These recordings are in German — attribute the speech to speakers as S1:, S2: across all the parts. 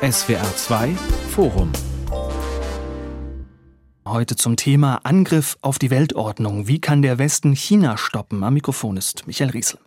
S1: SWR 2 Forum Heute zum Thema Angriff auf die Weltordnung. Wie kann der Westen China stoppen? Am Mikrofon ist Michael Riesel.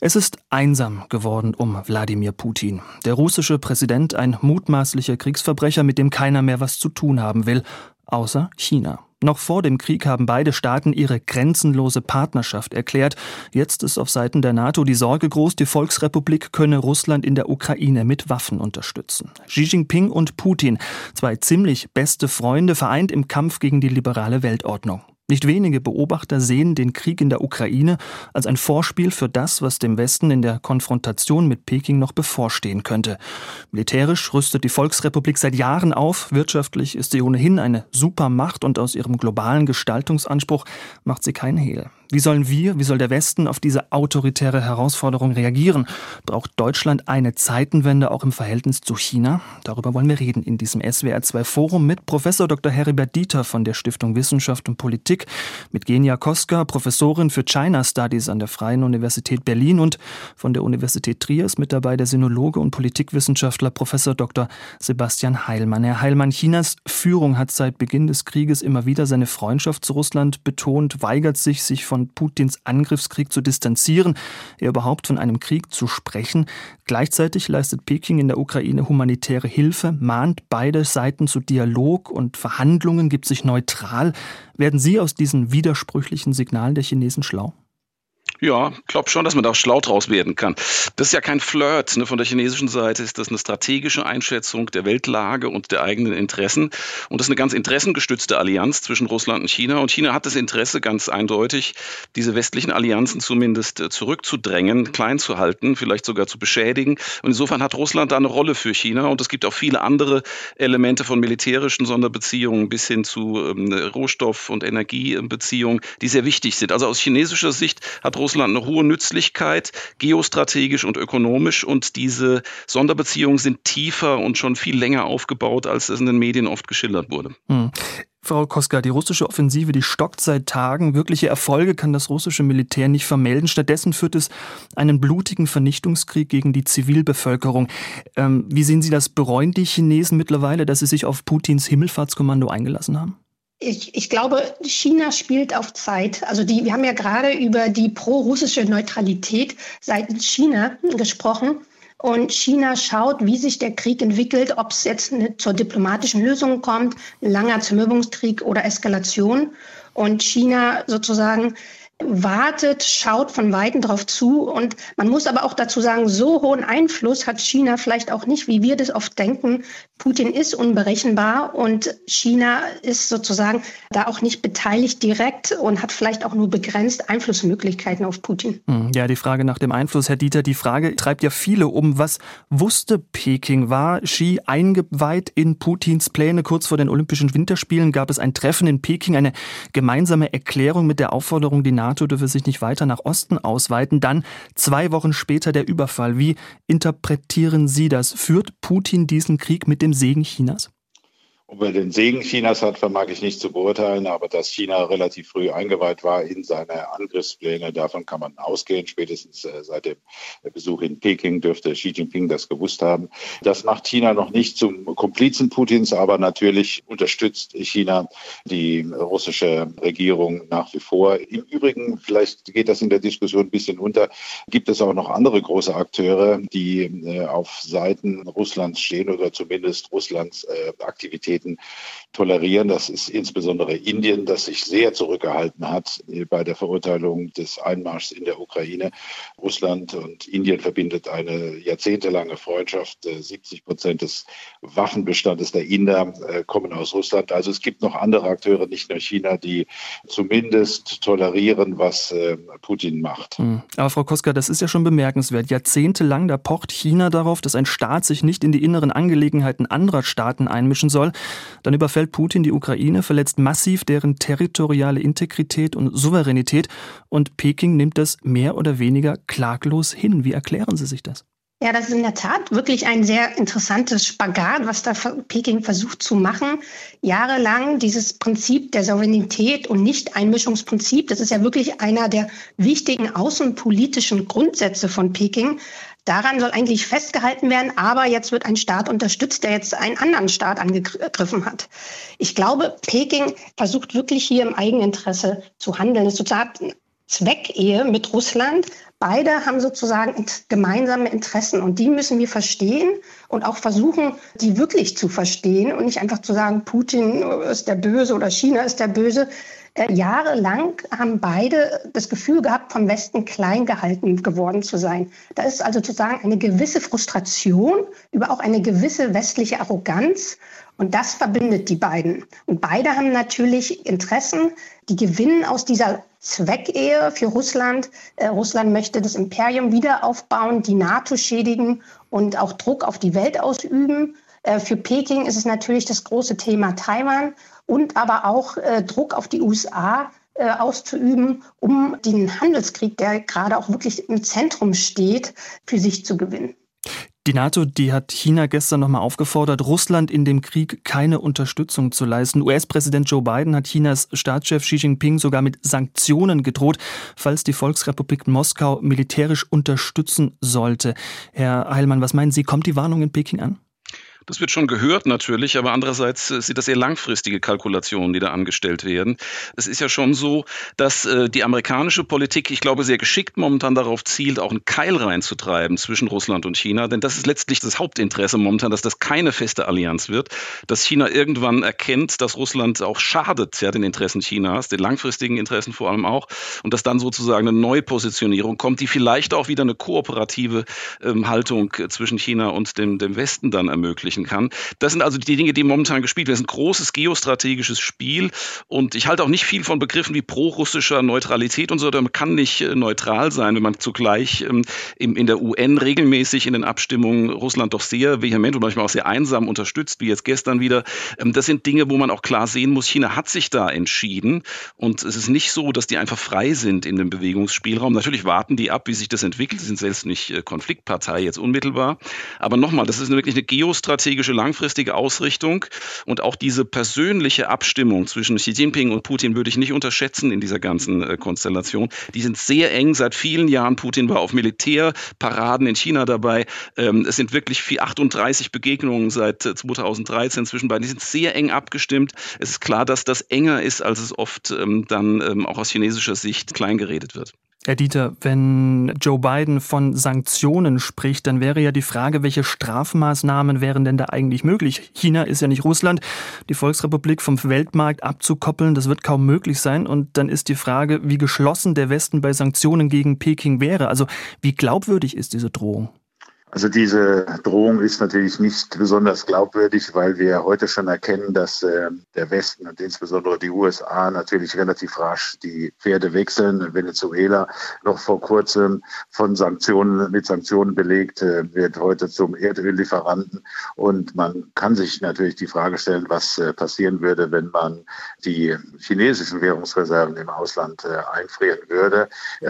S1: Es ist einsam geworden um Wladimir Putin. Der russische Präsident, ein mutmaßlicher Kriegsverbrecher, mit dem keiner mehr was zu tun haben will, außer China. Noch vor dem Krieg haben beide Staaten ihre grenzenlose Partnerschaft erklärt. Jetzt ist auf Seiten der NATO die Sorge groß, die Volksrepublik könne Russland in der Ukraine mit Waffen unterstützen. Xi Jinping und Putin, zwei ziemlich beste Freunde, vereint im Kampf gegen die liberale Weltordnung. Nicht wenige Beobachter sehen den Krieg in der Ukraine als ein Vorspiel für das, was dem Westen in der Konfrontation mit Peking noch bevorstehen könnte. Militärisch rüstet die Volksrepublik seit Jahren auf, wirtschaftlich ist sie ohnehin eine Supermacht und aus ihrem globalen Gestaltungsanspruch macht sie keinen Hehl. Wie sollen wir, wie soll der Westen auf diese autoritäre Herausforderung reagieren? Braucht Deutschland eine Zeitenwende auch im Verhältnis zu China? Darüber wollen wir reden in diesem SWR2 Forum mit Professor Dr. Heribert Dieter von der Stiftung Wissenschaft und Politik, mit Genia Koska, Professorin für China Studies an der Freien Universität Berlin und von der Universität Triers mit dabei der Sinologe und Politikwissenschaftler Professor Dr. Sebastian Heilmann. Herr Heilmann, Chinas Führung hat seit Beginn des Krieges immer wieder seine Freundschaft zu Russland betont, weigert sich, sich von Putins Angriffskrieg zu distanzieren, eher überhaupt von einem Krieg zu sprechen. Gleichzeitig leistet Peking in der Ukraine humanitäre Hilfe, mahnt beide Seiten zu Dialog und Verhandlungen, gibt sich neutral. Werden Sie aus diesen widersprüchlichen Signalen der Chinesen schlau?
S2: Ja, glaube schon, dass man da schlau draus werden kann. Das ist ja kein Flirt. Ne? Von der chinesischen Seite ist das eine strategische Einschätzung der Weltlage und der eigenen Interessen. Und das ist eine ganz interessengestützte Allianz zwischen Russland und China. Und China hat das Interesse ganz eindeutig, diese westlichen Allianzen zumindest äh, zurückzudrängen, klein zu halten, vielleicht sogar zu beschädigen. Und insofern hat Russland da eine Rolle für China. Und es gibt auch viele andere Elemente von militärischen Sonderbeziehungen bis hin zu ähm, Rohstoff- und Energiebeziehungen, die sehr wichtig sind. Also aus chinesischer Sicht hat Russland Russland eine hohe Nützlichkeit, geostrategisch und ökonomisch. Und diese Sonderbeziehungen sind tiefer und schon viel länger aufgebaut, als es in den Medien oft geschildert wurde. Hm.
S1: Frau Koska, die russische Offensive, die stockt seit Tagen. Wirkliche Erfolge kann das russische Militär nicht vermelden. Stattdessen führt es einen blutigen Vernichtungskrieg gegen die Zivilbevölkerung. Ähm, wie sehen Sie das? Bereuen die Chinesen mittlerweile, dass sie sich auf Putins Himmelfahrtskommando eingelassen haben?
S3: Ich, ich, glaube, China spielt auf Zeit. Also die, wir haben ja gerade über die pro-russische Neutralität seitens China gesprochen. Und China schaut, wie sich der Krieg entwickelt, ob es jetzt zur diplomatischen Lösung kommt, langer Zermürbungskrieg oder Eskalation. Und China sozusagen wartet, schaut von Weitem drauf zu. Und man muss aber auch dazu sagen, so hohen Einfluss hat China vielleicht auch nicht, wie wir das oft denken. Putin ist unberechenbar und China ist sozusagen da auch nicht beteiligt direkt und hat vielleicht auch nur begrenzt Einflussmöglichkeiten auf Putin.
S1: Hm, ja, die Frage nach dem Einfluss, Herr Dieter, die Frage treibt ja viele um. Was wusste Peking? War Xi eingeweiht in Putins Pläne? Kurz vor den Olympischen Winterspielen gab es ein Treffen in Peking, eine gemeinsame Erklärung mit der Aufforderung, die NATO NATO dürfe sich nicht weiter nach Osten ausweiten. Dann zwei Wochen später der Überfall. Wie interpretieren Sie das? Führt Putin diesen Krieg mit dem Segen Chinas?
S4: Ob er den Segen Chinas hat, vermag ich nicht zu beurteilen, aber dass China relativ früh eingeweiht war in seine Angriffspläne, davon kann man ausgehen. Spätestens äh, seit dem Besuch in Peking dürfte Xi Jinping das gewusst haben. Das macht China noch nicht zum Komplizen Putins, aber natürlich unterstützt China die russische Regierung nach wie vor. Im Übrigen, vielleicht geht das in der Diskussion ein bisschen unter, gibt es auch noch andere große Akteure, die äh, auf Seiten Russlands stehen oder zumindest Russlands äh, Aktivitäten Aktivitäten tolerieren. Das ist insbesondere Indien, das sich sehr zurückgehalten hat bei der Verurteilung des Einmarschs in der Ukraine. Russland und Indien verbindet eine jahrzehntelange Freundschaft. 70 Prozent des Waffenbestandes der Inder äh, kommen aus Russland. Also es gibt noch andere Akteure, nicht nur China, die zumindest tolerieren, was äh, Putin macht. Hm.
S1: Aber Frau Koska, das ist ja schon bemerkenswert. Jahrzehntelang, da pocht China darauf, dass ein Staat sich nicht in die inneren Angelegenheiten anderer Staaten einmischen soll. Dann überfällt Putin die Ukraine, verletzt massiv deren territoriale Integrität und Souveränität und Peking nimmt das mehr oder weniger klaglos hin. Wie erklären Sie sich das?
S3: Ja, das ist in der Tat wirklich ein sehr interessantes Spagat, was da Peking versucht zu machen. Jahrelang dieses Prinzip der Souveränität und Nicht-Einmischungsprinzip, das ist ja wirklich einer der wichtigen außenpolitischen Grundsätze von Peking, Daran soll eigentlich festgehalten werden, aber jetzt wird ein Staat unterstützt, der jetzt einen anderen Staat angegriffen hat. Ich glaube, Peking versucht wirklich hier im Eigeninteresse zu handeln. Es ist sozusagen Zweckehe mit Russland. Beide haben sozusagen gemeinsame Interessen und die müssen wir verstehen und auch versuchen, die wirklich zu verstehen und nicht einfach zu sagen, Putin ist der Böse oder China ist der Böse. Äh, jahrelang haben beide das Gefühl gehabt, vom Westen klein gehalten geworden zu sein. Da ist also sozusagen eine gewisse Frustration über auch eine gewisse westliche Arroganz. Und das verbindet die beiden. Und beide haben natürlich Interessen, die gewinnen aus dieser Zweckehe für Russland. Äh, Russland möchte das Imperium wieder aufbauen, die NATO schädigen und auch Druck auf die Welt ausüben. Äh, für Peking ist es natürlich das große Thema Taiwan und aber auch äh, Druck auf die USA äh, auszuüben, um den Handelskrieg, der gerade auch wirklich im Zentrum steht, für sich zu gewinnen.
S1: Die NATO, die hat China gestern nochmal aufgefordert, Russland in dem Krieg keine Unterstützung zu leisten. US-Präsident Joe Biden hat Chinas Staatschef Xi Jinping sogar mit Sanktionen gedroht, falls die Volksrepublik Moskau militärisch unterstützen sollte. Herr Heilmann, was meinen Sie, kommt die Warnung in Peking an?
S2: Das wird schon gehört natürlich, aber andererseits äh, sind das sehr langfristige Kalkulationen, die da angestellt werden. Es ist ja schon so, dass äh, die amerikanische Politik, ich glaube, sehr geschickt momentan darauf zielt, auch einen Keil reinzutreiben zwischen Russland und China, denn das ist letztlich das Hauptinteresse momentan, dass das keine feste Allianz wird, dass China irgendwann erkennt, dass Russland auch schadet, ja, den Interessen Chinas, den langfristigen Interessen vor allem auch, und dass dann sozusagen eine Neupositionierung kommt, die vielleicht auch wieder eine kooperative ähm, Haltung zwischen China und dem, dem Westen dann ermöglicht ermöglichen kann. Das sind also die Dinge, die momentan gespielt werden. Das ist ein großes geostrategisches Spiel und ich halte auch nicht viel von Begriffen wie pro-russischer Neutralität und so. Man kann nicht äh, neutral sein, wenn man zugleich ähm, in der UN regelmäßig in den Abstimmungen Russland doch sehr vehement und manchmal auch sehr einsam unterstützt, wie jetzt gestern wieder. Ähm, das sind Dinge, wo man auch klar sehen muss, China hat sich da entschieden und es ist nicht so, dass die einfach frei sind in dem Bewegungsspielraum. Natürlich warten die ab, wie sich das entwickelt. Sie sind selbst nicht äh, Konfliktpartei jetzt unmittelbar. Aber nochmal, das ist wirklich eine Geostrategie strategische langfristige Ausrichtung und auch diese persönliche Abstimmung zwischen Xi Jinping und Putin würde ich nicht unterschätzen in dieser ganzen äh, Konstellation. Die sind sehr eng seit vielen Jahren. Putin war auf Militärparaden in China dabei. Ähm, es sind wirklich 38 Begegnungen seit 2013 äh, zwischen beiden. Die sind sehr eng abgestimmt. Es ist klar, dass das enger ist, als es oft ähm, dann ähm, auch aus chinesischer Sicht kleingeredet wird.
S1: Herr Dieter, wenn Joe Biden von Sanktionen spricht, dann wäre ja die Frage, welche Strafmaßnahmen wären denn da eigentlich möglich? China ist ja nicht Russland. Die Volksrepublik vom Weltmarkt abzukoppeln, das wird kaum möglich sein. Und dann ist die Frage, wie geschlossen der Westen bei Sanktionen gegen Peking wäre. Also wie glaubwürdig ist diese Drohung?
S4: Also diese Drohung ist natürlich nicht besonders glaubwürdig, weil wir heute schon erkennen, dass äh, der Westen und insbesondere die USA natürlich relativ rasch die Pferde wechseln. Venezuela noch vor kurzem von Sanktionen mit Sanktionen belegt, äh, wird heute zum Erdöllieferanten. Und man kann sich natürlich die Frage stellen, was äh, passieren würde, wenn man die chinesischen Währungsreserven im Ausland einfrieren würde.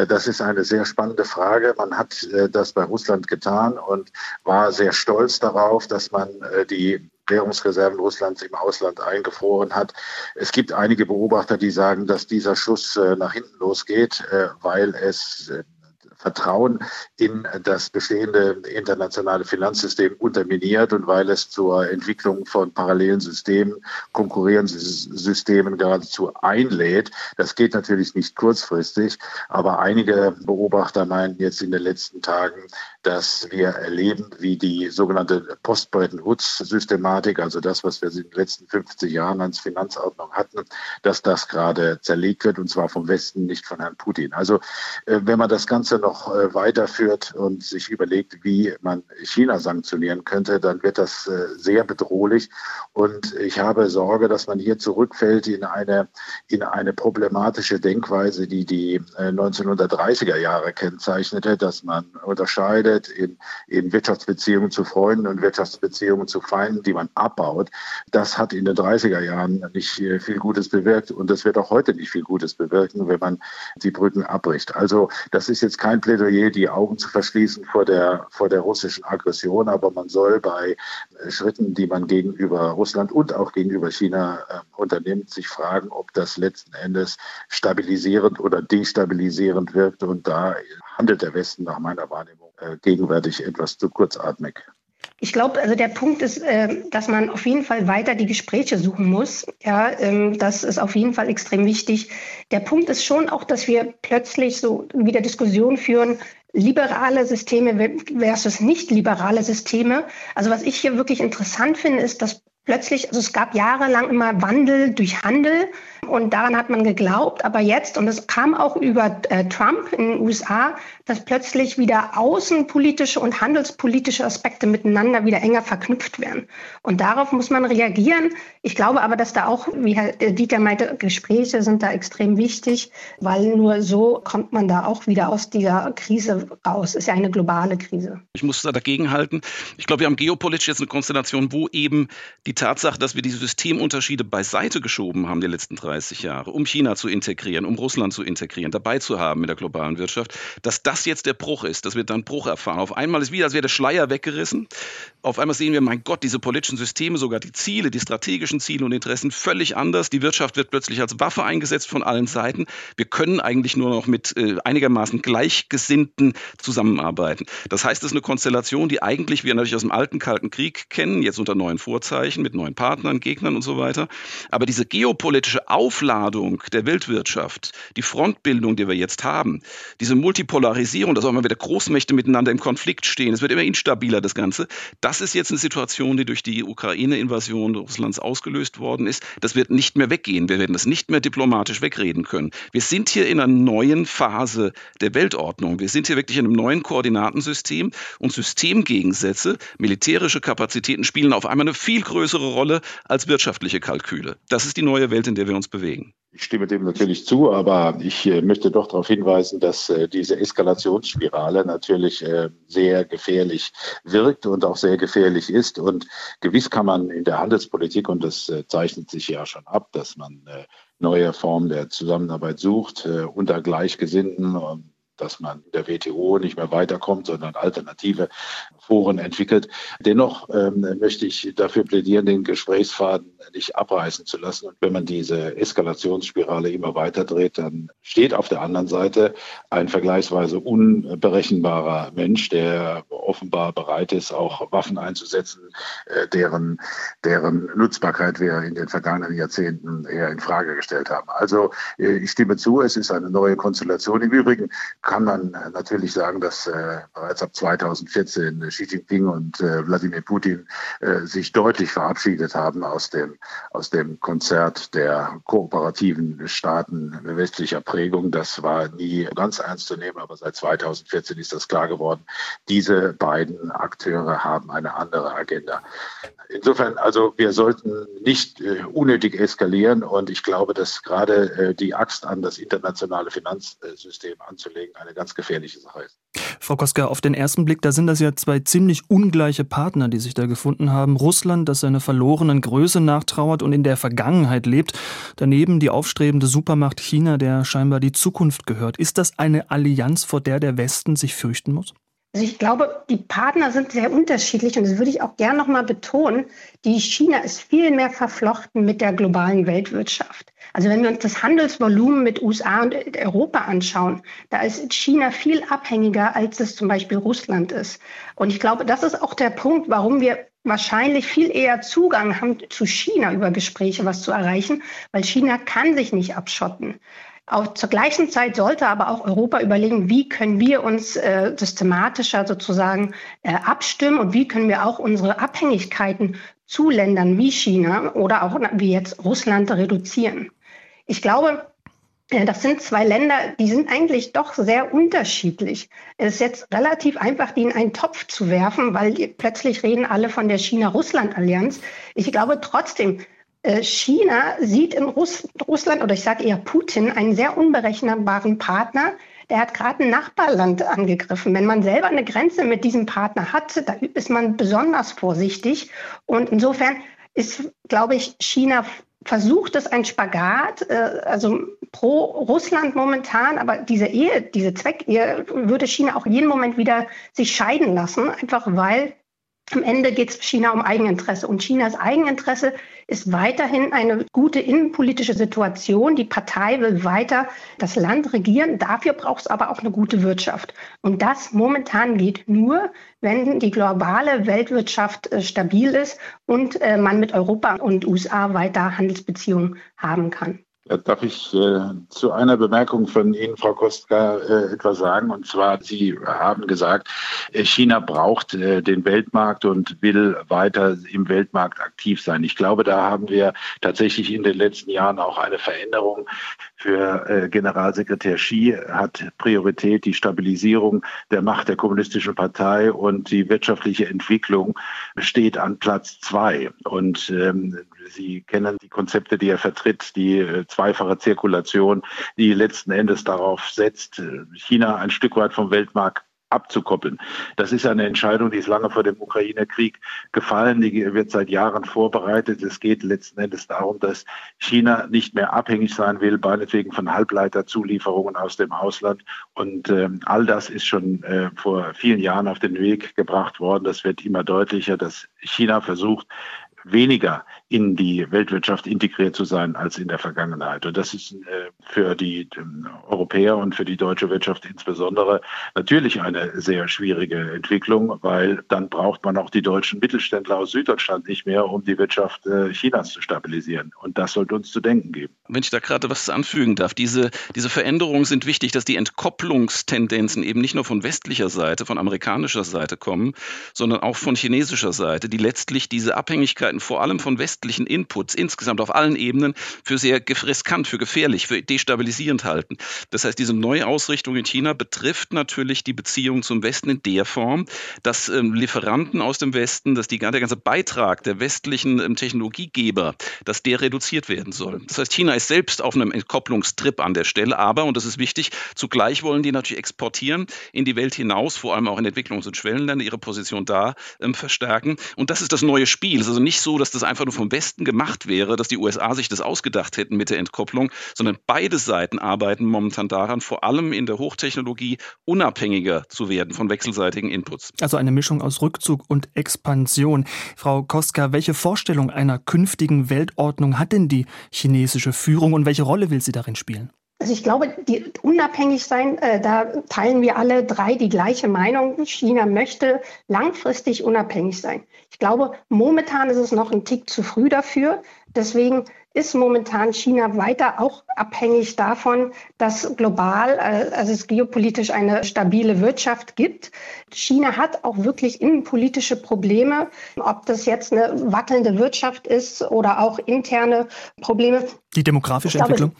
S4: Das ist eine sehr spannende Frage. Man hat das bei Russland getan und war sehr stolz darauf, dass man äh, die Währungsreserven Russlands im Ausland eingefroren hat. Es gibt einige Beobachter, die sagen, dass dieser Schuss äh, nach hinten losgeht, äh, weil es Vertrauen in das bestehende internationale Finanzsystem unterminiert und weil es zur Entwicklung von parallelen Systemen, konkurrierenden Systemen geradezu einlädt. Das geht natürlich nicht kurzfristig, aber einige Beobachter meinen jetzt in den letzten Tagen, dass wir erleben, wie die sogenannte Post-Bretton Woods-Systematik, also das, was wir in den letzten 50 Jahren als Finanzordnung hatten, dass das gerade zerlegt wird und zwar vom Westen, nicht von Herrn Putin. Also äh, wenn man das Ganze noch noch äh, weiterführt und sich überlegt, wie man China sanktionieren könnte, dann wird das äh, sehr bedrohlich. Und ich habe Sorge, dass man hier zurückfällt in eine, in eine problematische Denkweise, die die 1930er äh, Jahre kennzeichnete, dass man unterscheidet in, in Wirtschaftsbeziehungen zu Freunden und Wirtschaftsbeziehungen zu Feinden, die man abbaut. Das hat in den 30er Jahren nicht viel Gutes bewirkt und das wird auch heute nicht viel Gutes bewirken, wenn man die Brücken abbricht. Also das ist jetzt kein Plädoyer, die Augen zu verschließen vor der, vor der russischen Aggression, aber man soll bei Schritten, die man gegenüber Russland und auch gegenüber China äh, unternimmt, sich fragen, ob das letzten Endes stabilisierend oder destabilisierend wirkt. Und da handelt der Westen nach meiner Wahrnehmung äh, gegenwärtig etwas zu kurzatmig.
S3: Ich glaube, also der Punkt ist, äh, dass man auf jeden Fall weiter die Gespräche suchen muss. Ja, ähm, das ist auf jeden Fall extrem wichtig. Der Punkt ist schon auch, dass wir plötzlich so wieder Diskussionen führen, liberale Systeme versus nicht liberale Systeme. Also was ich hier wirklich interessant finde, ist, dass plötzlich, also es gab jahrelang immer Wandel durch Handel und daran hat man geglaubt, aber jetzt, und es kam auch über äh, Trump in den USA, dass plötzlich wieder außenpolitische und handelspolitische Aspekte miteinander wieder enger verknüpft werden. Und darauf muss man reagieren. Ich glaube aber, dass da auch, wie Herr Dieter meinte, Gespräche sind da extrem wichtig, weil nur so kommt man da auch wieder aus dieser Krise raus. Ist ja eine globale Krise.
S2: Ich muss da dagegen halten. Ich glaube, wir haben geopolitisch jetzt eine Konstellation, wo eben die Tatsache, dass wir diese Systemunterschiede beiseite geschoben haben die letzten 30 Jahre, um China zu integrieren, um Russland zu integrieren, dabei zu haben in der globalen Wirtschaft, dass das jetzt der Bruch ist, dass wir dann Bruch erfahren. Auf einmal ist wieder, als wäre der Schleier weggerissen. Auf einmal sehen wir, mein Gott, diese politischen Systeme, sogar die Ziele, die strategischen Ziele und Interessen völlig anders. Die Wirtschaft wird plötzlich als Waffe eingesetzt von allen Seiten. Wir können eigentlich nur noch mit äh, einigermaßen Gleichgesinnten zusammenarbeiten. Das heißt, es ist eine Konstellation, die eigentlich wir natürlich aus dem alten Kalten Krieg kennen, jetzt unter neuen Vorzeichen, mit neuen Partnern, Gegnern und so weiter. Aber diese geopolitische Aufladung der Weltwirtschaft, die Frontbildung, die wir jetzt haben, diese Multipolarisierung, Polarisierung, dass auch immer wieder Großmächte miteinander im Konflikt stehen. Es wird immer instabiler, das Ganze. Das ist jetzt eine Situation, die durch die Ukraine-Invasion Russlands ausgelöst worden ist. Das wird nicht mehr weggehen. Wir werden das nicht mehr diplomatisch wegreden können. Wir sind hier in einer neuen Phase der Weltordnung. Wir sind hier wirklich in einem neuen Koordinatensystem und Systemgegensätze, militärische Kapazitäten spielen auf einmal eine viel größere Rolle als wirtschaftliche Kalküle. Das ist die neue Welt, in der wir uns bewegen.
S4: Ich stimme dem natürlich zu, aber ich äh, möchte doch darauf hinweisen, dass äh, diese Eskalationsspirale natürlich äh, sehr gefährlich wirkt und auch sehr gefährlich ist. Und gewiss kann man in der Handelspolitik, und das zeichnet sich ja schon ab, dass man neue Formen der Zusammenarbeit sucht unter Gleichgesinnten dass man in der WTO nicht mehr weiterkommt, sondern alternative Foren entwickelt. Dennoch ähm, möchte ich dafür plädieren, den Gesprächsfaden nicht abreißen zu lassen. Und wenn man diese Eskalationsspirale immer weiter dreht, dann steht auf der anderen Seite ein vergleichsweise unberechenbarer Mensch, der offenbar bereit ist, auch Waffen einzusetzen, äh, deren, deren Nutzbarkeit wir in den vergangenen Jahrzehnten eher in Frage gestellt haben. Also äh, ich stimme zu, es ist eine neue Konstellation. Im Übrigen kann man natürlich sagen, dass äh, bereits ab 2014 Xi Jinping und äh, Wladimir Putin äh, sich deutlich verabschiedet haben aus dem, aus dem Konzert der kooperativen Staaten westlicher Prägung. Das war nie ganz ernst zu nehmen, aber seit 2014 ist das klar geworden. Diese beiden Akteure haben eine andere Agenda. Insofern, also wir sollten nicht äh, unnötig eskalieren und ich glaube, dass gerade äh, die Axt an das internationale Finanzsystem anzulegen eine ganz gefährliche Sache ist.
S1: Frau Koska, auf den ersten Blick, da sind das ja zwei ziemlich ungleiche Partner, die sich da gefunden haben. Russland, das seiner verlorenen Größe nachtrauert und in der Vergangenheit lebt. Daneben die aufstrebende Supermacht China, der scheinbar die Zukunft gehört. Ist das eine Allianz, vor der der Westen sich fürchten muss?
S3: Also ich glaube, die Partner sind sehr unterschiedlich und das würde ich auch gerne noch mal betonen. Die China ist viel mehr verflochten mit der globalen Weltwirtschaft. Also wenn wir uns das Handelsvolumen mit USA und Europa anschauen, da ist China viel abhängiger, als es zum Beispiel Russland ist. Und ich glaube, das ist auch der Punkt, warum wir wahrscheinlich viel eher Zugang haben zu China über Gespräche was zu erreichen, weil China kann sich nicht abschotten. Auch zur gleichen Zeit sollte aber auch Europa überlegen, wie können wir uns äh, systematischer sozusagen äh, abstimmen und wie können wir auch unsere Abhängigkeiten zu Ländern wie China oder auch wie jetzt Russland reduzieren. Ich glaube, äh, das sind zwei Länder, die sind eigentlich doch sehr unterschiedlich. Es ist jetzt relativ einfach, die in einen Topf zu werfen, weil plötzlich reden alle von der China-Russland-Allianz. Ich glaube trotzdem, äh, China sieht in Russ Russland oder ich sage eher Putin einen sehr unberechenbaren Partner. Der hat gerade ein Nachbarland angegriffen. Wenn man selber eine Grenze mit diesem Partner hat, da ist man besonders vorsichtig. Und insofern ist, glaube ich, China versucht es ein Spagat, äh, also pro Russland momentan, aber diese Ehe, diese Zweckehe würde China auch jeden Moment wieder sich scheiden lassen, einfach weil am Ende geht es China um Eigeninteresse. Und Chinas Eigeninteresse ist weiterhin eine gute innenpolitische Situation. Die Partei will weiter das Land regieren. Dafür braucht es aber auch eine gute Wirtschaft. Und das momentan geht nur, wenn die globale Weltwirtschaft äh, stabil ist und äh, man mit Europa und USA weiter Handelsbeziehungen haben kann.
S4: Darf ich äh, zu einer Bemerkung von Ihnen, Frau Kostka, äh, etwas sagen? Und zwar, Sie haben gesagt, äh, China braucht äh, den Weltmarkt und will weiter im Weltmarkt aktiv sein. Ich glaube, da haben wir tatsächlich in den letzten Jahren auch eine Veränderung. Für äh, Generalsekretär Xi hat Priorität die Stabilisierung der Macht der kommunistischen Partei und die wirtschaftliche Entwicklung steht an Platz zwei. Und ähm, Sie kennen die Konzepte, die er vertritt, die äh, zweifache Zirkulation, die letzten Endes darauf setzt, äh, China ein Stück weit vom Weltmarkt abzukoppeln. Das ist eine Entscheidung, die ist lange vor dem Ukraine-Krieg gefallen. Die wird seit Jahren vorbereitet. Es geht letzten Endes darum, dass China nicht mehr abhängig sein will, meinetwegen von Halbleiterzulieferungen aus dem Ausland. Und äh, all das ist schon äh, vor vielen Jahren auf den Weg gebracht worden. Das wird immer deutlicher, dass China versucht, weniger in die Weltwirtschaft integriert zu sein als in der Vergangenheit. Und das ist äh, für die ähm, Europäer und für die deutsche Wirtschaft insbesondere natürlich eine sehr schwierige Entwicklung, weil dann braucht man auch die deutschen Mittelständler aus Süddeutschland nicht mehr, um die Wirtschaft äh, Chinas zu stabilisieren. Und das sollte uns zu denken geben.
S2: Wenn ich da gerade was anfügen darf, diese, diese Veränderungen sind wichtig, dass die Entkopplungstendenzen eben nicht nur von westlicher Seite, von amerikanischer Seite kommen, sondern auch von chinesischer Seite, die letztlich diese Abhängigkeiten vor allem von West westlichen Inputs insgesamt auf allen Ebenen für sehr riskant, für gefährlich, für destabilisierend halten. Das heißt, diese neue Ausrichtung in China betrifft natürlich die Beziehung zum Westen in der Form, dass ähm, Lieferanten aus dem Westen, dass die, der ganze Beitrag der westlichen ähm, Technologiegeber, dass der reduziert werden soll. Das heißt, China ist selbst auf einem Entkopplungstrip an der Stelle, aber, und das ist wichtig, zugleich wollen die natürlich exportieren in die Welt hinaus, vor allem auch in Entwicklungs- und Schwellenländern, ihre Position da ähm, verstärken. Und das ist das neue Spiel. Es ist also nicht so, dass das einfach nur vom Westen gemacht wäre, dass die USA sich das ausgedacht hätten mit der Entkopplung, sondern beide Seiten arbeiten momentan daran, vor allem in der Hochtechnologie unabhängiger zu werden von wechselseitigen Inputs.
S1: Also eine Mischung aus Rückzug und Expansion. Frau Koska, welche Vorstellung einer künftigen Weltordnung hat denn die chinesische Führung und welche Rolle will sie darin spielen?
S3: Also ich glaube, die unabhängig sein, äh, da teilen wir alle drei die gleiche Meinung. China möchte langfristig unabhängig sein. Ich glaube, momentan ist es noch ein Tick zu früh dafür. Deswegen ist momentan China weiter auch abhängig davon, dass global, äh, also es geopolitisch eine stabile Wirtschaft gibt. China hat auch wirklich innenpolitische Probleme, ob das jetzt eine wackelnde Wirtschaft ist oder auch interne Probleme.
S1: Die demografische glaube, Entwicklung?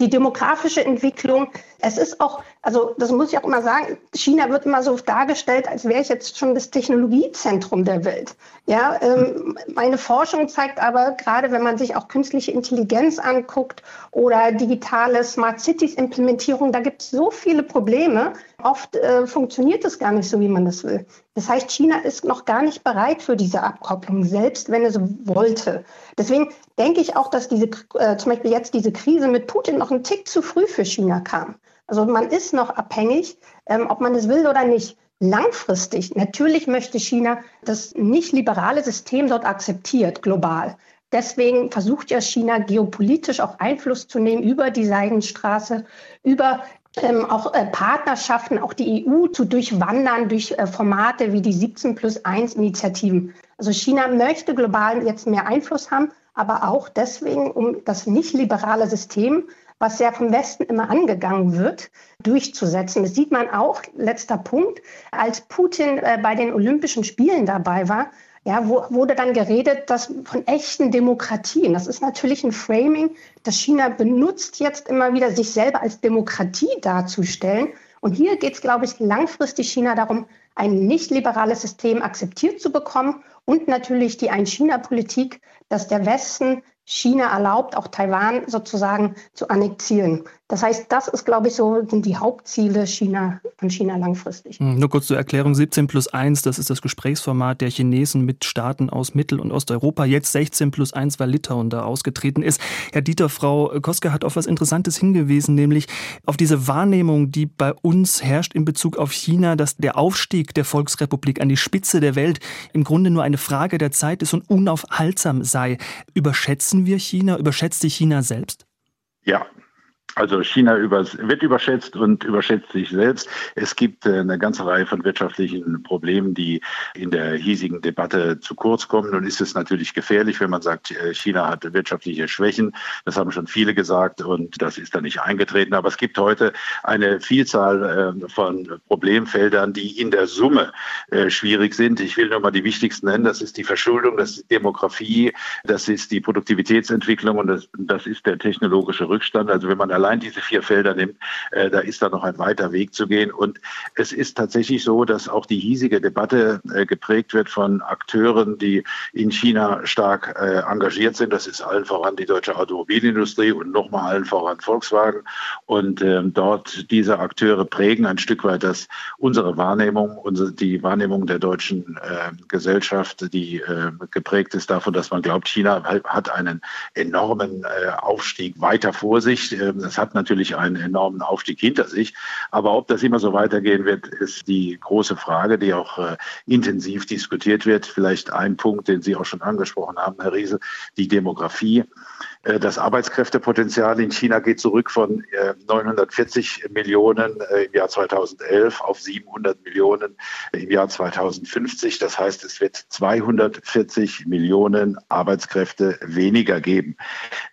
S3: Die demografische Entwicklung. Es ist auch, also das muss ich auch immer sagen, China wird immer so dargestellt, als wäre ich jetzt schon das Technologiezentrum der Welt. Ja, ähm, meine Forschung zeigt aber, gerade wenn man sich auch künstliche Intelligenz anguckt oder digitale Smart Cities Implementierung, da gibt es so viele Probleme. Oft äh, funktioniert es gar nicht so, wie man das will. Das heißt, China ist noch gar nicht bereit für diese Abkopplung, selbst wenn es wollte. Deswegen denke ich auch, dass diese, äh, zum Beispiel jetzt diese Krise mit Putin noch ein Tick zu früh für China kam. Also man ist noch abhängig, ähm, ob man es will oder nicht. Langfristig, natürlich möchte China das nicht liberale System dort akzeptiert, global. Deswegen versucht ja China geopolitisch auch Einfluss zu nehmen über die Seidenstraße, über ähm, auch äh, Partnerschaften, auch die EU zu durchwandern durch äh, Formate wie die 17 plus 1 Initiativen. Also China möchte global jetzt mehr Einfluss haben, aber auch deswegen, um das nicht liberale System, was ja vom Westen immer angegangen wird, durchzusetzen. Das sieht man auch, letzter Punkt, als Putin äh, bei den Olympischen Spielen dabei war, ja, wo, wurde dann geredet, dass von echten Demokratien. Das ist natürlich ein Framing, das China benutzt jetzt immer wieder, sich selber als Demokratie darzustellen. Und hier geht es, glaube ich, langfristig China darum, ein nicht liberales System akzeptiert zu bekommen und natürlich die Ein-China-Politik, dass der Westen China erlaubt, auch Taiwan sozusagen zu annektieren. Das heißt, das ist, glaube ich, so sind die Hauptziele China von China langfristig.
S1: Hm, nur kurz zur Erklärung, 17 plus 1, das ist das Gesprächsformat der Chinesen mit Staaten aus Mittel- und Osteuropa. Jetzt 16 plus 1, weil Litauen da ausgetreten ist. Herr Dieter, Frau Koske hat auf was Interessantes hingewiesen, nämlich auf diese Wahrnehmung, die bei uns herrscht in Bezug auf China, dass der Aufstieg der Volksrepublik an die Spitze der Welt im Grunde nur eine Frage der Zeit ist und unaufhaltsam sei. Überschätzen wir China? Überschätzt sich China selbst?
S4: Ja, also China übers, wird überschätzt und überschätzt sich selbst. Es gibt äh, eine ganze Reihe von wirtschaftlichen Problemen, die in der hiesigen Debatte zu kurz kommen. Nun ist es natürlich gefährlich, wenn man sagt, äh, China hat wirtschaftliche Schwächen. Das haben schon viele gesagt und das ist da nicht eingetreten. Aber es gibt heute eine Vielzahl äh, von Problemfeldern, die in der Summe schwierig sind. Ich will nur mal die wichtigsten nennen. Das ist die Verschuldung, das ist die Demografie, das ist die Produktivitätsentwicklung und das, das ist der technologische Rückstand. Also wenn man allein allein diese vier Felder nimmt, äh, da ist da noch ein weiter Weg zu gehen. Und es ist tatsächlich so, dass auch die hiesige Debatte äh, geprägt wird von Akteuren, die in China stark äh, engagiert sind. Das ist allen voran die deutsche Automobilindustrie und nochmal allen voran Volkswagen. Und ähm, dort diese Akteure prägen ein Stück weit das, unsere Wahrnehmung, unsere, die Wahrnehmung der deutschen äh, Gesellschaft, die äh, geprägt ist davon, dass man glaubt, China hat einen enormen äh, Aufstieg weiter vor sich. Ähm, hat natürlich einen enormen Aufstieg hinter sich. Aber ob das immer so weitergehen wird, ist die große Frage, die auch äh, intensiv diskutiert wird. Vielleicht ein Punkt, den Sie auch schon angesprochen haben, Herr Riese, die Demografie. Äh, das Arbeitskräftepotenzial in China geht zurück von 940 äh, Millionen äh, im Jahr 2011 auf 700 Millionen im Jahr 2050. Das heißt, es wird 240 Millionen Arbeitskräfte weniger geben.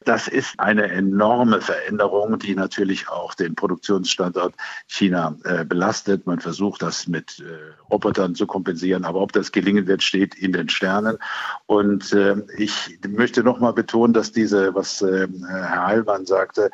S4: Das ist eine enorme Veränderung, die natürlich auch den Produktionsstandort China belastet. Man versucht das mit Robotern zu kompensieren, aber ob das gelingen wird, steht in den Sternen. Und ich möchte noch mal betonen, dass diese, was ähm, Herr Heilmann sagte.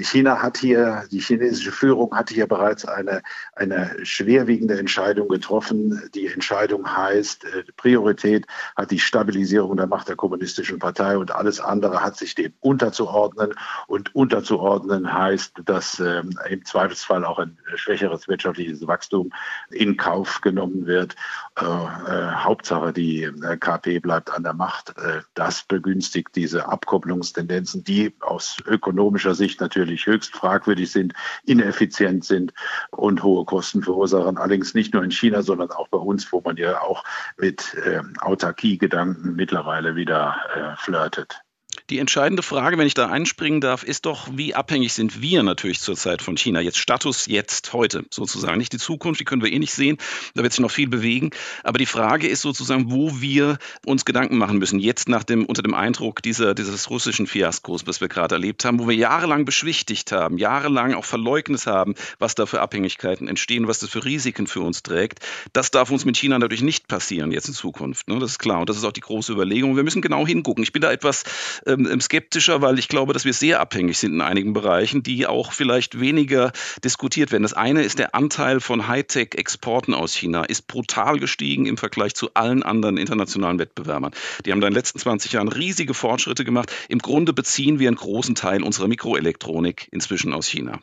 S4: China hat hier, die chinesische Führung hat hier bereits eine, eine schwerwiegende Entscheidung getroffen. Die Entscheidung heißt, äh, Priorität hat die Stabilisierung der Macht der kommunistischen Partei und alles andere hat sich dem unterzuordnen. Und unterzuordnen heißt, dass ähm, im Zweifelsfall auch ein schwächeres wirtschaftliches Wachstum in Kauf genommen wird. Äh, äh, Hauptsache, die äh, KP bleibt an der Macht. Das begünstigt diese Abkopplungstendenz Tendenzen, die aus ökonomischer Sicht natürlich höchst fragwürdig sind, ineffizient sind und hohe Kosten verursachen. Allerdings nicht nur in China, sondern auch bei uns, wo man ja auch mit Autarkie-Gedanken mittlerweile wieder flirtet.
S2: Die entscheidende Frage, wenn ich da einspringen darf, ist doch, wie abhängig sind wir natürlich zurzeit von China? Jetzt Status jetzt, heute sozusagen. Nicht die Zukunft, die können wir eh nicht sehen. Da wird sich noch viel bewegen. Aber die Frage ist sozusagen, wo wir uns Gedanken machen müssen. Jetzt nach dem, unter dem Eindruck dieser, dieses russischen Fiaskos, was wir gerade erlebt haben, wo wir jahrelang beschwichtigt haben, jahrelang auch verleugnet haben, was da für Abhängigkeiten entstehen, was das für Risiken für uns trägt. Das darf uns mit China natürlich nicht passieren jetzt in Zukunft. Ne? Das ist klar. Und das ist auch die große Überlegung. Wir müssen genau hingucken. Ich bin da etwas äh, ähm, skeptischer, weil ich glaube, dass wir sehr abhängig sind in einigen Bereichen, die auch vielleicht weniger diskutiert werden. Das eine ist der Anteil von Hightech-Exporten aus China, ist brutal gestiegen im Vergleich zu allen anderen internationalen Wettbewerbern. Die haben da in den letzten 20 Jahren riesige Fortschritte gemacht. Im Grunde beziehen wir einen großen Teil unserer Mikroelektronik inzwischen aus China.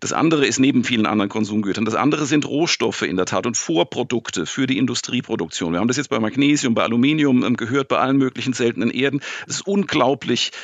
S2: Das andere ist neben vielen anderen Konsumgütern, das andere sind Rohstoffe in der Tat und Vorprodukte für die Industrieproduktion. Wir haben das jetzt bei Magnesium, bei Aluminium ähm, gehört, bei allen möglichen seltenen Erden. Es ist unglaublich,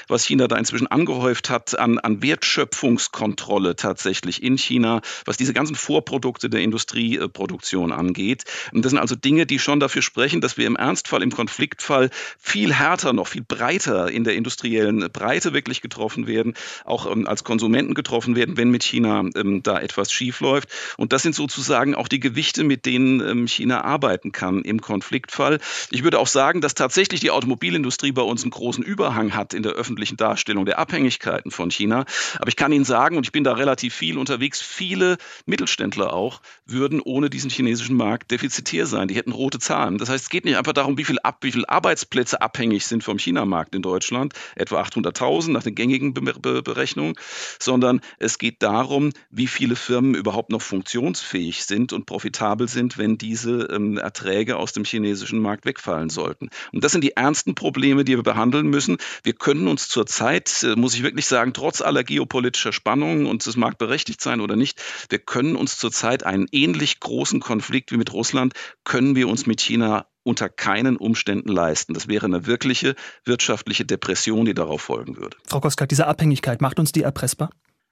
S2: was China da inzwischen angehäuft hat an, an Wertschöpfungskontrolle tatsächlich in China, was diese ganzen Vorprodukte der Industrieproduktion angeht. Und das sind also Dinge, die schon dafür sprechen, dass wir im Ernstfall, im Konfliktfall viel härter noch, viel breiter in der industriellen Breite wirklich getroffen werden, auch ähm, als Konsumenten getroffen werden, wenn mit China ähm, da etwas schief läuft. Und das sind sozusagen auch die Gewichte, mit denen ähm, China arbeiten kann im Konfliktfall. Ich würde auch sagen, dass tatsächlich die Automobilindustrie bei uns einen großen Überhang hat in der öffentlichen Darstellung der Abhängigkeiten von China. Aber ich kann Ihnen sagen, und ich bin da relativ viel unterwegs, viele Mittelständler auch würden ohne diesen chinesischen Markt defizitär sein. Die hätten rote Zahlen. Das heißt, es geht nicht einfach darum, wie viel, ab, wie viel Arbeitsplätze abhängig sind vom China-Markt in Deutschland, etwa 800.000 nach den gängigen Berechnungen, sondern es geht darum, wie viele Firmen überhaupt noch funktionsfähig sind und profitabel sind, wenn diese ähm, Erträge aus dem chinesischen Markt wegfallen sollten. Und das sind die ernsten Probleme, die wir behandeln müssen. Wir können uns zurzeit, äh, muss ich wirklich sagen, trotz aller geopolitischer Spannungen, und es mag berechtigt sein oder nicht, wir können uns zurzeit einen ähnlich großen Konflikt wie mit Russland, können wir uns mit China unter keinen Umständen leisten. Das wäre eine wirkliche wirtschaftliche Depression, die darauf folgen würde.
S1: Frau Koska, diese Abhängigkeit, macht uns die erpressbar?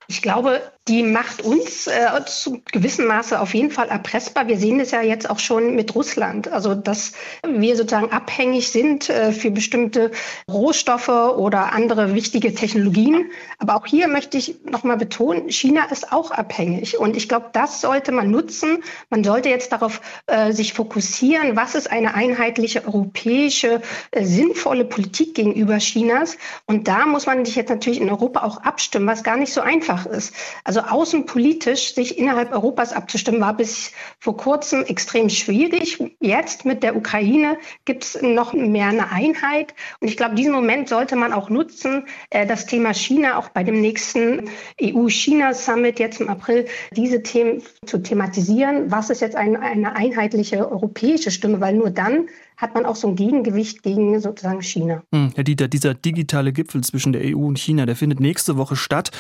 S3: Ich glaube, die macht uns äh, zu gewissem Maße auf jeden Fall erpressbar. Wir sehen es ja jetzt auch schon mit Russland. Also, dass wir sozusagen abhängig sind äh, für bestimmte Rohstoffe oder andere wichtige Technologien. Aber auch hier möchte ich nochmal betonen, China ist auch abhängig. Und ich glaube, das sollte man nutzen. Man sollte jetzt darauf äh, sich fokussieren, was ist eine einheitliche europäische, äh, sinnvolle Politik gegenüber Chinas. Und da muss man sich jetzt natürlich in Europa auch abstimmen, was gar nicht so einfach einfach ist. Also außenpolitisch sich innerhalb Europas abzustimmen, war bis vor kurzem extrem schwierig. Jetzt mit der Ukraine gibt es noch mehr eine Einheit. Und ich glaube, diesen Moment sollte man auch nutzen, äh, das Thema China auch bei dem nächsten EU-China-Summit jetzt im April, diese Themen zu thematisieren. Was ist jetzt eine, eine einheitliche europäische Stimme? Weil nur dann hat man auch so ein Gegengewicht gegen sozusagen China.
S1: Hm, Herr Dieter, dieser digitale Gipfel zwischen der EU und China, der findet nächste Woche statt.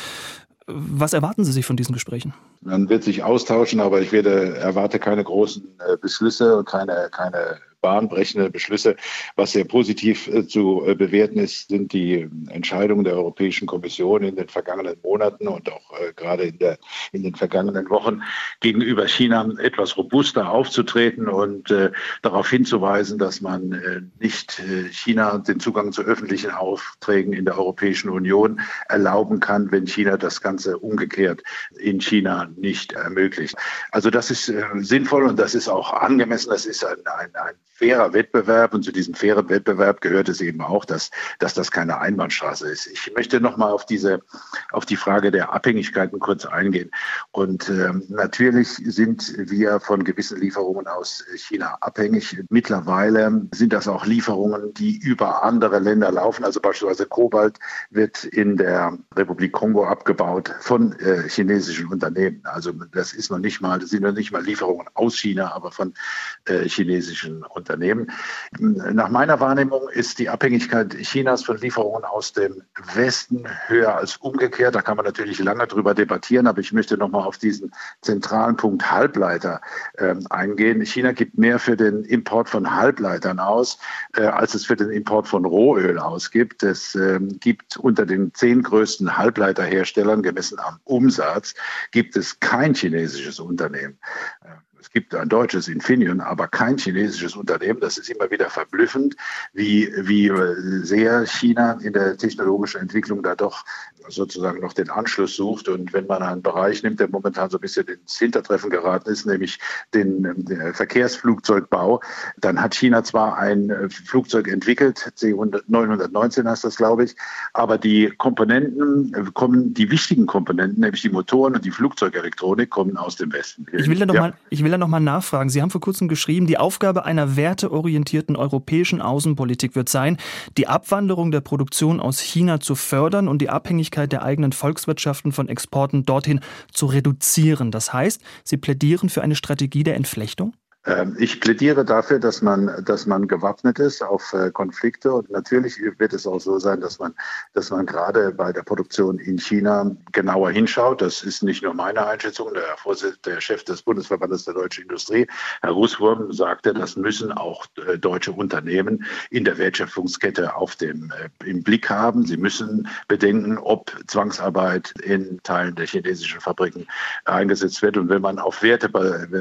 S1: Was erwarten Sie sich von diesen Gesprächen?
S4: Man wird sich austauschen, aber ich werde, erwarte keine großen äh, Beschlüsse und keine, keine bahnbrechende Beschlüsse. Was sehr positiv äh, zu äh, bewerten ist, sind die Entscheidungen der Europäischen Kommission in den vergangenen Monaten und auch äh, gerade in, der, in den vergangenen Wochen gegenüber China etwas robuster aufzutreten und darauf hinzuweisen, dass man nicht China den Zugang zu öffentlichen Aufträgen in der Europäischen Union erlauben kann, wenn China das Ganze umgekehrt in China nicht ermöglicht. Also das ist sinnvoll und das ist auch angemessen. Das ist ein, ein, ein fairer Wettbewerb und zu diesem fairen Wettbewerb gehört es eben auch, dass, dass das keine Einbahnstraße ist. Ich möchte noch mal auf diese, auf die Frage der Abhängigkeiten kurz eingehen. Und ähm, natürlich sind wir von gewissen Lieferungen aus China abhängig. Mittlerweile sind das auch Lieferungen, die über andere Länder laufen. Also beispielsweise Kobalt wird in der Republik Kongo abgebaut von äh, chinesischen Unternehmen. Also das ist noch nicht mal, das sind noch nicht mal Lieferungen aus China, aber von äh, chinesischen Unternehmen. Unternehmen. Nach meiner Wahrnehmung ist die Abhängigkeit Chinas von Lieferungen aus dem Westen höher als umgekehrt. Da kann man natürlich lange drüber debattieren, aber ich möchte noch mal auf diesen zentralen Punkt Halbleiter äh, eingehen. China gibt mehr für den Import von Halbleitern aus, äh, als es für den Import von Rohöl ausgibt. Es äh, gibt unter den zehn größten Halbleiterherstellern, gemessen am Umsatz, gibt es kein chinesisches Unternehmen. Es gibt ein deutsches Infineon, aber kein chinesisches Unternehmen. Das ist immer wieder verblüffend, wie, wie sehr China in der technologischen Entwicklung da doch sozusagen noch den Anschluss sucht. Und wenn man einen Bereich nimmt, der momentan so ein bisschen ins Hintertreffen geraten ist, nämlich den, den Verkehrsflugzeugbau, dann hat China zwar ein Flugzeug entwickelt, C919 heißt das, glaube ich, aber die Komponenten kommen, die wichtigen Komponenten, nämlich die Motoren und die Flugzeugelektronik, kommen aus dem Westen.
S1: Ich will da noch ja. mal, ich will da noch mal nachfragen. Sie haben vor kurzem geschrieben, die Aufgabe einer werteorientierten europäischen Außenpolitik wird sein, die Abwanderung der Produktion aus China zu fördern und die Abhängigkeit der eigenen Volkswirtschaften von Exporten dorthin zu reduzieren. Das heißt, Sie plädieren für eine Strategie der Entflechtung?
S4: Ähm, ich plädiere dafür, dass man, dass man gewappnet ist auf äh, Konflikte. Und natürlich wird es auch so sein, dass man, dass man gerade bei der Produktion in China genauer hinschaut. Das ist nicht nur meine Einschätzung. Der, der Chef des Bundesverbandes der deutschen Industrie, Herr Rußwurm, sagte, das müssen auch äh, deutsche Unternehmen in der Wertschöpfungskette auf dem, äh, im Blick haben. Sie müssen bedenken, ob Zwangsarbeit in Teilen der chinesischen Fabriken eingesetzt wird. Und wenn man auf Werte,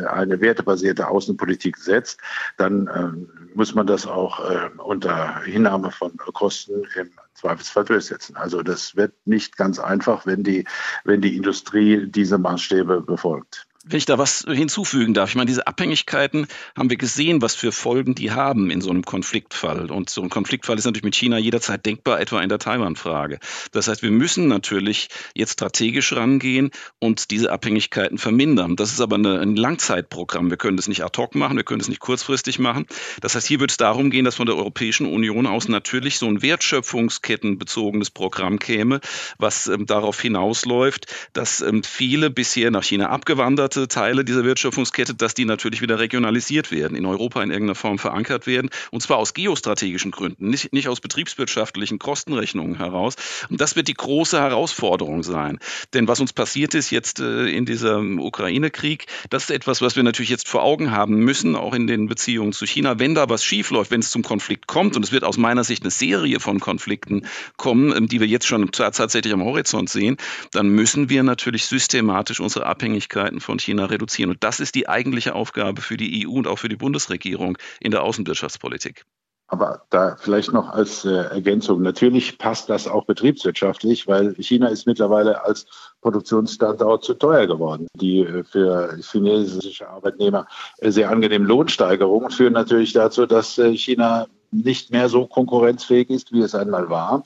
S4: eine wertebasierte Außen Außenpolitik setzt, dann äh, muss man das auch äh, unter Hinnahme von Kosten im Zweifelsfall durchsetzen. Also das wird nicht ganz einfach, wenn die, wenn die Industrie diese Maßstäbe befolgt.
S2: Wenn ich da was hinzufügen darf, ich meine, diese Abhängigkeiten haben wir gesehen, was für Folgen die haben in so einem Konfliktfall. Und so ein Konfliktfall ist natürlich mit China jederzeit denkbar, etwa in der Taiwan-Frage. Das heißt, wir müssen natürlich jetzt strategisch rangehen und diese Abhängigkeiten vermindern. Das ist aber eine, ein Langzeitprogramm. Wir können das nicht ad hoc machen, wir können das nicht kurzfristig machen. Das heißt, hier wird es darum gehen, dass von der Europäischen Union aus natürlich so ein wertschöpfungskettenbezogenes Programm käme, was ähm, darauf hinausläuft, dass ähm, viele bisher nach China abgewandert geforderte Teile dieser Wertschöpfungskette, dass die natürlich wieder regionalisiert werden, in Europa in irgendeiner Form verankert werden. Und zwar aus geostrategischen Gründen, nicht, nicht aus betriebswirtschaftlichen Kostenrechnungen heraus. Und das wird die große Herausforderung sein. Denn was uns passiert ist jetzt äh, in diesem Ukraine-Krieg, das ist etwas, was wir natürlich jetzt vor Augen haben müssen, auch in den Beziehungen zu China. Wenn da was schiefläuft, wenn es zum Konflikt kommt, und es wird aus meiner Sicht eine Serie von Konflikten kommen, ähm, die wir jetzt schon tatsächlich am Horizont sehen, dann müssen wir natürlich systematisch unsere Abhängigkeiten von China reduzieren. Und das ist die eigentliche Aufgabe für die EU und auch für die Bundesregierung in der Außenwirtschaftspolitik.
S4: Aber da vielleicht noch als äh, Ergänzung. Natürlich passt das auch betriebswirtschaftlich, weil China ist mittlerweile als Produktionsstandort zu teuer geworden. Die äh, für chinesische Arbeitnehmer äh, sehr angenehmen Lohnsteigerungen führen natürlich dazu, dass China nicht mehr so konkurrenzfähig ist, wie es einmal war.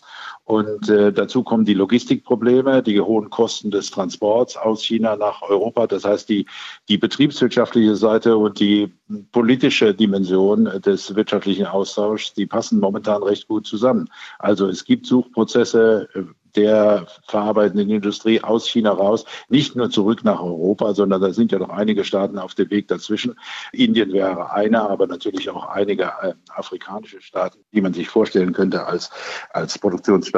S4: Und äh, dazu kommen die Logistikprobleme, die hohen Kosten des Transports aus China nach Europa. Das heißt, die, die betriebswirtschaftliche Seite und die politische Dimension des wirtschaftlichen Austauschs, die passen momentan recht gut zusammen. Also es gibt Suchprozesse, der verarbeitenden Industrie aus China raus, nicht nur zurück nach Europa, sondern da sind ja noch einige Staaten auf dem Weg dazwischen. Indien wäre einer, aber natürlich auch einige äh, afrikanische Staaten, die man sich vorstellen könnte als, als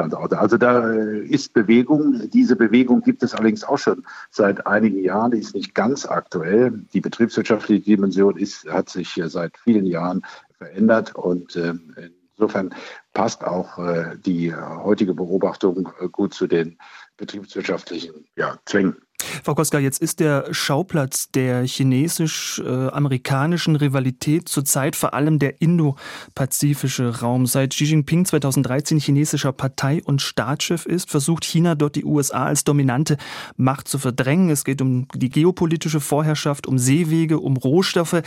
S4: Produktionsstandorte. Also da äh, ist Bewegung. Diese Bewegung gibt es allerdings auch schon seit einigen Jahren. Die ist nicht ganz aktuell. Die betriebswirtschaftliche Dimension ist, hat sich seit vielen Jahren verändert und ähm, Insofern passt auch äh, die heutige Beobachtung äh, gut zu den betriebswirtschaftlichen ja, Zwängen.
S1: Frau Koska, jetzt ist der Schauplatz der chinesisch-amerikanischen Rivalität zurzeit vor allem der indopazifische Raum. Seit Xi Jinping 2013 chinesischer Partei- und Staatschef ist, versucht China dort die USA als dominante Macht zu verdrängen. Es geht um die geopolitische Vorherrschaft, um Seewege, um Rohstoffe.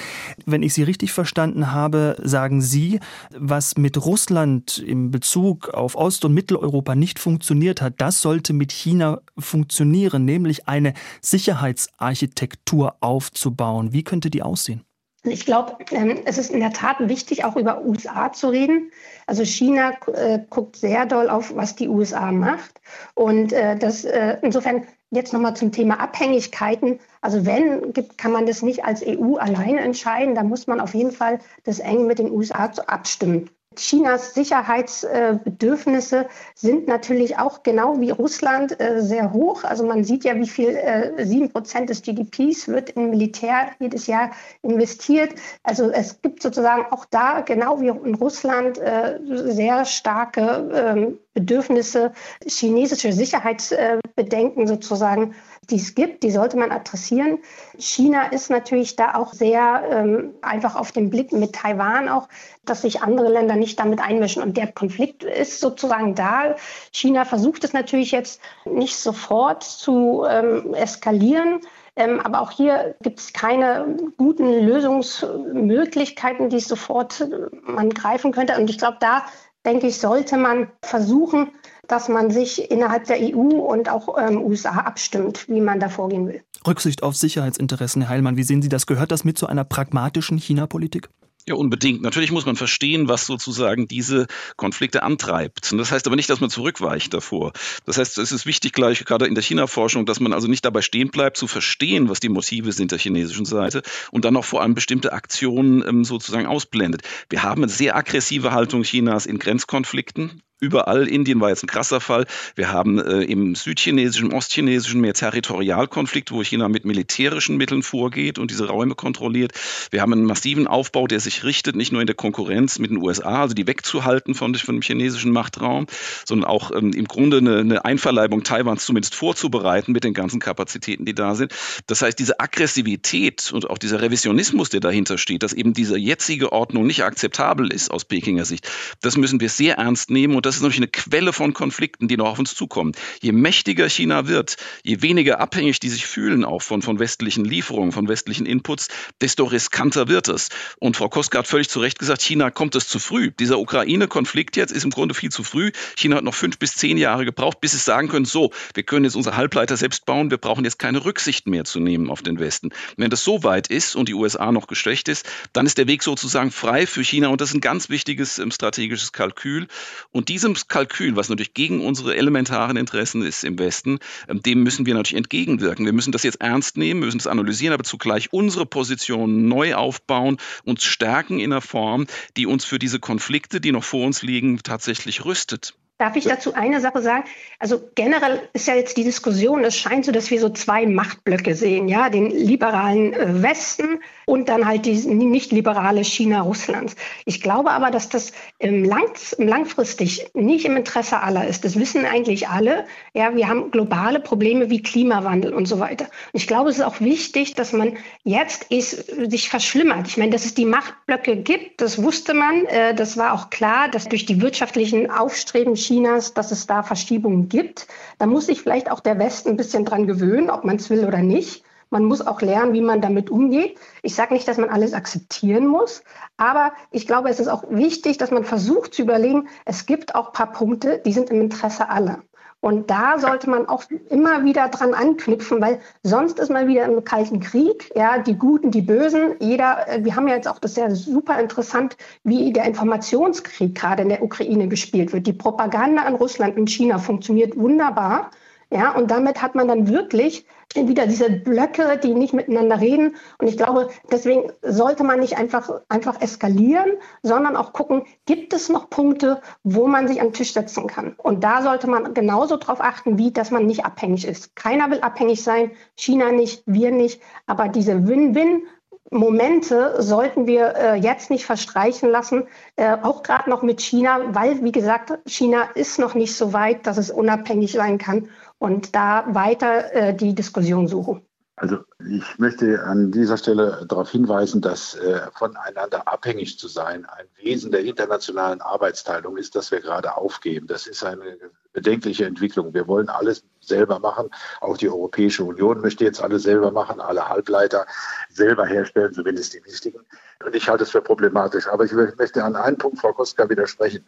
S1: Wenn ich Sie richtig verstanden habe, sagen Sie, was mit Russland im Bezug auf Ost- und Mitteleuropa nicht funktioniert hat, das sollte mit China funktionieren, nämlich eine Sicherheitsarchitektur aufzubauen. Wie könnte die aussehen?
S3: Ich glaube, ähm, es ist in der Tat wichtig, auch über USA zu reden. Also China äh, guckt sehr doll auf, was die USA macht. Und äh, das äh, insofern jetzt nochmal zum Thema Abhängigkeiten. Also wenn, gibt, kann man das nicht als EU alleine entscheiden. Da muss man auf jeden Fall das eng mit den USA abstimmen. Chinas Sicherheitsbedürfnisse sind natürlich auch genau wie Russland äh, sehr hoch. Also man sieht ja, wie viel äh, sieben Prozent des GDPs wird in Militär jedes Jahr investiert. Also es gibt sozusagen auch da, genau wie in Russland, äh, sehr starke ähm, Bedürfnisse, chinesische Sicherheitsbedenken sozusagen, die es gibt, die sollte man adressieren. China ist natürlich da auch sehr ähm, einfach auf den Blick mit Taiwan auch, dass sich andere Länder nicht damit einmischen. Und der Konflikt ist sozusagen da. China versucht es natürlich jetzt nicht sofort zu ähm, eskalieren. Ähm, aber auch hier gibt es keine guten Lösungsmöglichkeiten, die sofort äh, man greifen könnte. Und ich glaube, da denke ich, sollte man versuchen, dass man sich innerhalb der EU und auch ähm, USA abstimmt, wie man da vorgehen will.
S1: Rücksicht auf Sicherheitsinteressen, Herr Heilmann, wie sehen Sie das? Gehört das mit zu einer pragmatischen China-Politik?
S2: Ja, unbedingt. Natürlich muss man verstehen, was sozusagen diese Konflikte antreibt. Und das heißt aber nicht, dass man zurückweicht davor. Das heißt, es ist wichtig gleich gerade in der China-Forschung, dass man also nicht dabei stehen bleibt, zu verstehen, was die Motive sind der chinesischen Seite und dann auch vor allem bestimmte Aktionen ähm, sozusagen ausblendet. Wir haben eine sehr aggressive Haltung Chinas in Grenzkonflikten überall. Indien war jetzt ein krasser Fall. Wir haben äh, im südchinesischen, ostchinesischen mehr Territorialkonflikt, wo China mit militärischen Mitteln vorgeht und diese Räume kontrolliert. Wir haben einen massiven Aufbau, der sich richtet, nicht nur in der Konkurrenz mit den USA, also die wegzuhalten von, von dem chinesischen Machtraum, sondern auch ähm, im Grunde eine, eine Einverleibung Taiwans zumindest vorzubereiten mit den ganzen Kapazitäten, die da sind. Das heißt, diese Aggressivität und auch dieser Revisionismus, der dahinter steht, dass eben diese jetzige Ordnung nicht akzeptabel ist aus Pekinger Sicht, das müssen wir sehr ernst nehmen und das ist nämlich eine Quelle von Konflikten, die noch auf uns zukommen. Je mächtiger China wird, je weniger abhängig die sich fühlen auch von, von westlichen Lieferungen, von westlichen Inputs, desto riskanter wird es. Und Frau Koska hat völlig zu Recht gesagt, China kommt es zu früh. Dieser Ukraine-Konflikt jetzt ist im Grunde viel zu früh. China hat noch fünf bis zehn Jahre gebraucht, bis es sagen können, so, wir können jetzt unsere Halbleiter selbst bauen, wir brauchen jetzt keine Rücksicht mehr zu nehmen auf den Westen. Wenn das so weit ist und die USA noch geschwächt ist, dann ist der Weg sozusagen frei für China und das ist ein ganz wichtiges ähm, strategisches Kalkül. Und die diesem Kalkül, was natürlich gegen unsere elementaren Interessen ist im Westen, ähm, dem müssen wir natürlich entgegenwirken. Wir müssen das jetzt ernst nehmen, müssen es analysieren, aber zugleich unsere Position neu aufbauen, uns stärken in einer Form, die uns für diese Konflikte, die noch vor uns liegen, tatsächlich rüstet.
S3: Darf ich dazu eine Sache sagen? Also generell ist ja jetzt die Diskussion, es scheint so, dass wir so zwei Machtblöcke sehen, ja, den liberalen äh, Westen und dann halt die nicht liberale China Russlands. Ich glaube aber, dass das im lang, langfristig nicht im Interesse aller ist. Das wissen eigentlich alle. Ja, wir haben globale Probleme wie Klimawandel und so weiter. Und ich glaube, es ist auch wichtig, dass man jetzt ist, sich verschlimmert. Ich meine, dass es die Machtblöcke gibt, das wusste man. Äh, das war auch klar, dass durch die wirtschaftlichen Aufstreben Chinas, dass es da Verschiebungen gibt. Da muss sich vielleicht auch der Westen ein bisschen dran gewöhnen, ob man es will oder nicht. Man muss auch lernen, wie man damit umgeht. Ich sage nicht, dass man alles akzeptieren muss, aber ich glaube, es ist auch wichtig, dass man versucht zu überlegen, es gibt auch ein paar Punkte, die sind im Interesse aller. Und da sollte man auch immer wieder dran anknüpfen, weil sonst ist man wieder im Kalten Krieg. Ja, die Guten, die Bösen. Jeder, äh, wir haben ja jetzt auch das sehr super interessant, wie der Informationskrieg gerade in der Ukraine gespielt wird. Die Propaganda an Russland und China funktioniert wunderbar. Ja, und damit hat man dann wirklich wieder diese Blöcke, die nicht miteinander reden. Und ich glaube, deswegen sollte man nicht einfach, einfach eskalieren, sondern auch gucken, gibt es noch Punkte, wo man sich an den Tisch setzen kann. Und da sollte man genauso darauf achten, wie, dass man nicht abhängig ist. Keiner will abhängig sein, China nicht, wir nicht. Aber diese Win-Win Momente sollten wir äh, jetzt nicht verstreichen lassen, äh, auch gerade noch mit China, weil, wie gesagt, China ist noch nicht so weit, dass es unabhängig sein kann und da weiter äh, die Diskussion suchen.
S4: Also ich möchte an dieser Stelle darauf hinweisen, dass äh, voneinander abhängig zu sein ein Wesen der internationalen Arbeitsteilung ist, das wir gerade aufgeben. Das ist eine bedenkliche Entwicklung. Wir wollen alles selber machen. Auch die Europäische Union möchte jetzt alles selber machen, alle Halbleiter selber herstellen, zumindest die wichtigen. Und ich halte es für problematisch. Aber ich möchte an einen Punkt, Frau Koska, widersprechen.